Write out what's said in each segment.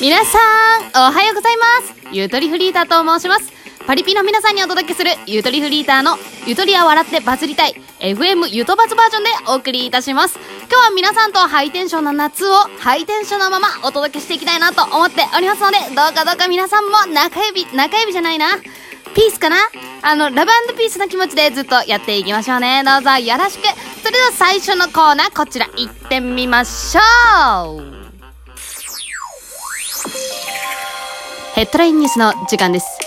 皆さん、おはようございます。ゆとりフリーターと申します。パリピの皆さんにお届けする、ゆとりフリーターの、ゆとりは笑ってバズりたい、FM ゆとバズバージョンでお送りいたします。今日は皆さんとハイテンションな夏を、ハイテンションなままお届けしていきたいなと思っておりますので、どうかどうか皆さんも中指、中指じゃないな。ピースかな？あの、ラブピースの気持ちでずっとやっていきましょうね。どうぞよろしく。それでは最初のコーナー、こちら行ってみましょう。ヘッドラインニュースの時間です。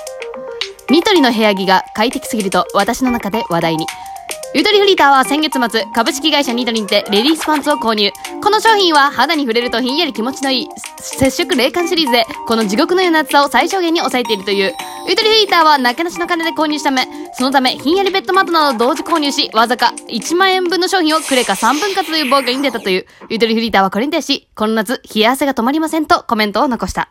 ニトリの部屋着が快適すぎると私の中で話題に。ゆとりフリーターは先月末、株式会社ニトリにてレディースパンツを購入。この商品は肌に触れるとひんやり気持ちのいい接触冷感シリーズで、この地獄のような暑さを最小限に抑えているという。ゆとりフリーターはなけなしの金で購入したため、そのためひんやりベッドマットなど同時購入し、わずか1万円分の商品をクレカ3分割という暴挙に出たという。ゆとりフリーターはこれに対し、この夏、冷や汗が止まりませんとコメントを残した。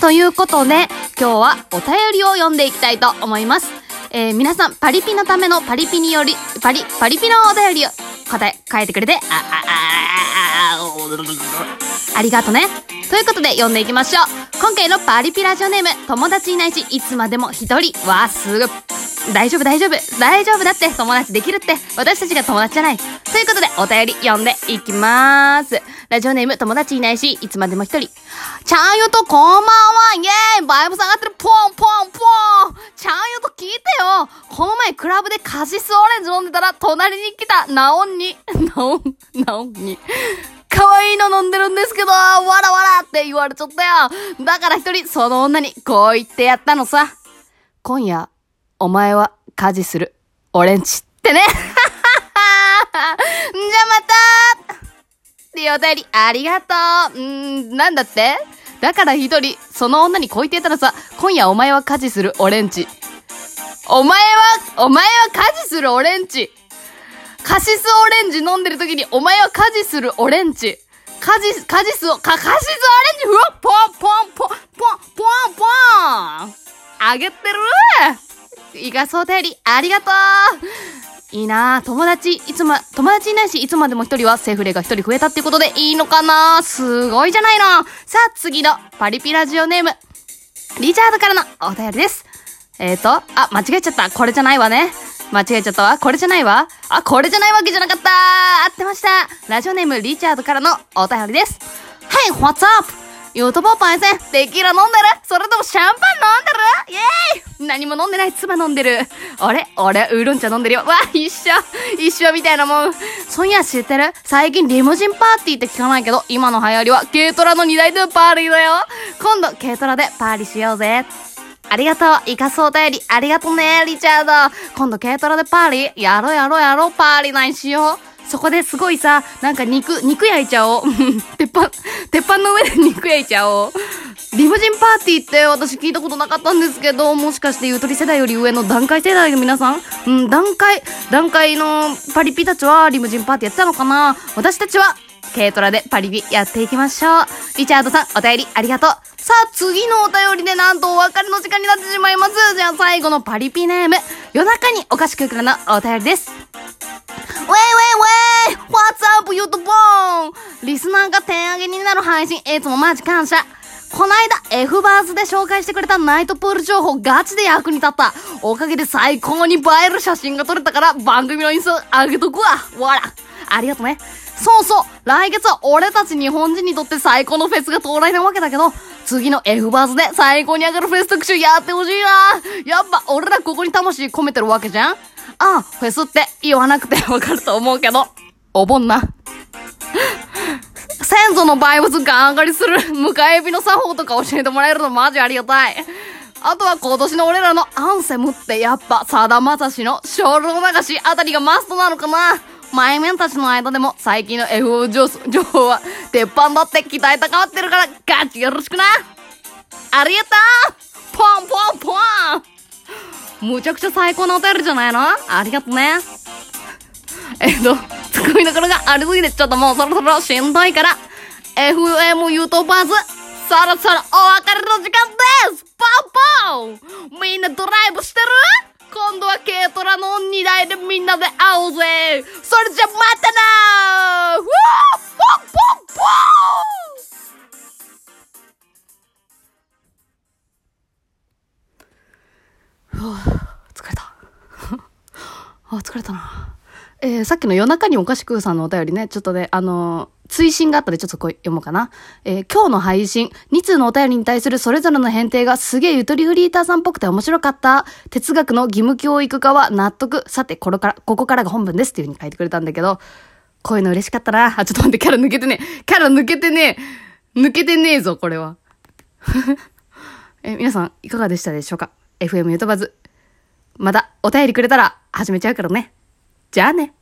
ということで、今日はお便りを読んでいきたいと思います。えー、皆さん、パリピのためのパリピにより、パリ、パリピのお便りを答え、書いてくれて、あ、あ、あ、あ、ありがとね。ということで読んでいきましょう。今回のパリピラジオネーム、友達いないし、いつまでも一人。わあ、すぐ。大丈夫大丈夫。大丈夫だって、友達できるって。私たちが友達じゃない。ということで、お便り読んでいきまーす。ラジオネーム、友達いないし、いつまでも一人。ちゃんよとこんばんはイェーイバイブ下がってるポンポンポンちゃんよと聞いてよこの前クラブでカシスオレンジ飲んでたら、隣に来たナオンに、ナオン、ナオンに。可愛いの飲んでるんですけど、わらわらって言われちゃったよ。だから一人、その女にこう言ってやったのさ。今夜、お前は家事する。オレンジってね。ていうお便り、ありがとう。んー、なんだって？だから一人、その女にこう言ってたらさ、今夜お前は家事するオレンジ。お前は、お前は家事するオレンジ。カシスオレンジ飲んでる時に、お前は家事するオレンジ。カジ、カジスを、か、カシスオレンジ、ふわ、ポンポンポン、ポン、ポン、ポン。あげてるいかそうたより、ありがとういいな友達、いつま、友達いないし、いつまでも一人はセフレが一人増えたってことでいいのかなすごいじゃないのさあ、次のパリピラジオネーム、リチャードからのお便りです。えーと、あ、間違えちゃった。これじゃないわね。間違えちゃったわ。これじゃないわ。あ、これじゃないわけじゃなかった合ってました。ラジオネームリチャードからのお便りです。Hey, what's up? ユートボーパイセン、テキーラ飲んでるそれともシャンパン飲んでるイェーイ何も飲んでない妻飲んでる。あれ俺、ウーロン茶飲んでるよ。わ、一緒一緒みたいなもん。そういや知ってる最近リムジンパーティーって聞かないけど、今の流行りは軽トラの荷台でのパーリーだよ。今度、軽トラでパーリーしようぜ。ありがとう。イカそうたより、ありがとうね、リチャード。今度軽トラでパーリーやろうやろうやろう、パーリーないしよう。そこですごいさ、なんか肉、肉焼いちゃおう。鉄板、鉄板の上で肉焼いちゃおう。リムジンパーティーって私聞いたことなかったんですけど、もしかしてゆとり世代より上の段階世代の皆さん？うん、段階、段階のパリピたちはリムジンパーティーやってたのかな？私たちは軽トラでパリピやっていきましょう。リチャードさん、お便りありがとう。さあ、次のお便りでなんとお別れの時間になってしまいます。じゃあ最後のパリピネーム、夜中にお菓子くからのお便りです。!What's up, ゆとぼーんリスナーが点上げになる配信、いつもマジ感謝。こないだ F バーズで紹介してくれたナイトプール情報ガチで役に立った。おかげで最高に映える写真が撮れたから番組のインスタ上げとくわ。わら。ありがとね。そうそう。来月は俺たち日本人にとって最高のフェスが到来なわけだけど、次の F バーズで最高に上がるフェス特集やってほしいな。やっぱ俺らここに魂込めてるわけじゃんああ、フェスって言わなくてわかると思うけど、お盆な。先祖のバイブスガン上がりする 迎え火の作法とか教えてもらえるのマジありがたい。あとは今年の俺らのアンセムってやっぱさだまさしの精霊流しあたりがマストなのかな。前面たちの間でも最近の FO 情情報は鉄板だって期待高まってるからガチよろしくな。ありがとう。ポンポンポン。むちゃくちゃ最高のお便りじゃないの？ありがとね。えっと、ツッコミどころがありすぎて、ちょっともうそろそろしんどいから、FM ゆとバズ、そろそろお別れの時間です。ポンポン。みんなドライブしてる？今度は軽トラの荷台でみんなで会おうぜ。それじゃまたなー。ふわーポンポン。ポンふわ疲れた。あ、疲れたな。えー、さっきの夜中におかしくさんのお便りね、ちょっとね、あのー追伸があったのでちょっとこう読もうかな。えー今日の配信、2通のお便りに対するそれぞれの返答がすげえゆとりフリーターさんっぽくて面白かった。哲学の義務教育化は納得。さて、これから、ここからが本文ですっていう風に書いてくれたんだけど、こういうの嬉しかったな。あ、ちょっと待って、キャラ抜けてね。キャラ抜けてね。抜けてねえぞ、これは。え皆さん、いかがでしたでしょうか ?FM ゆとばず。また、お便りくれたら始めちゃうからね。じゃあね。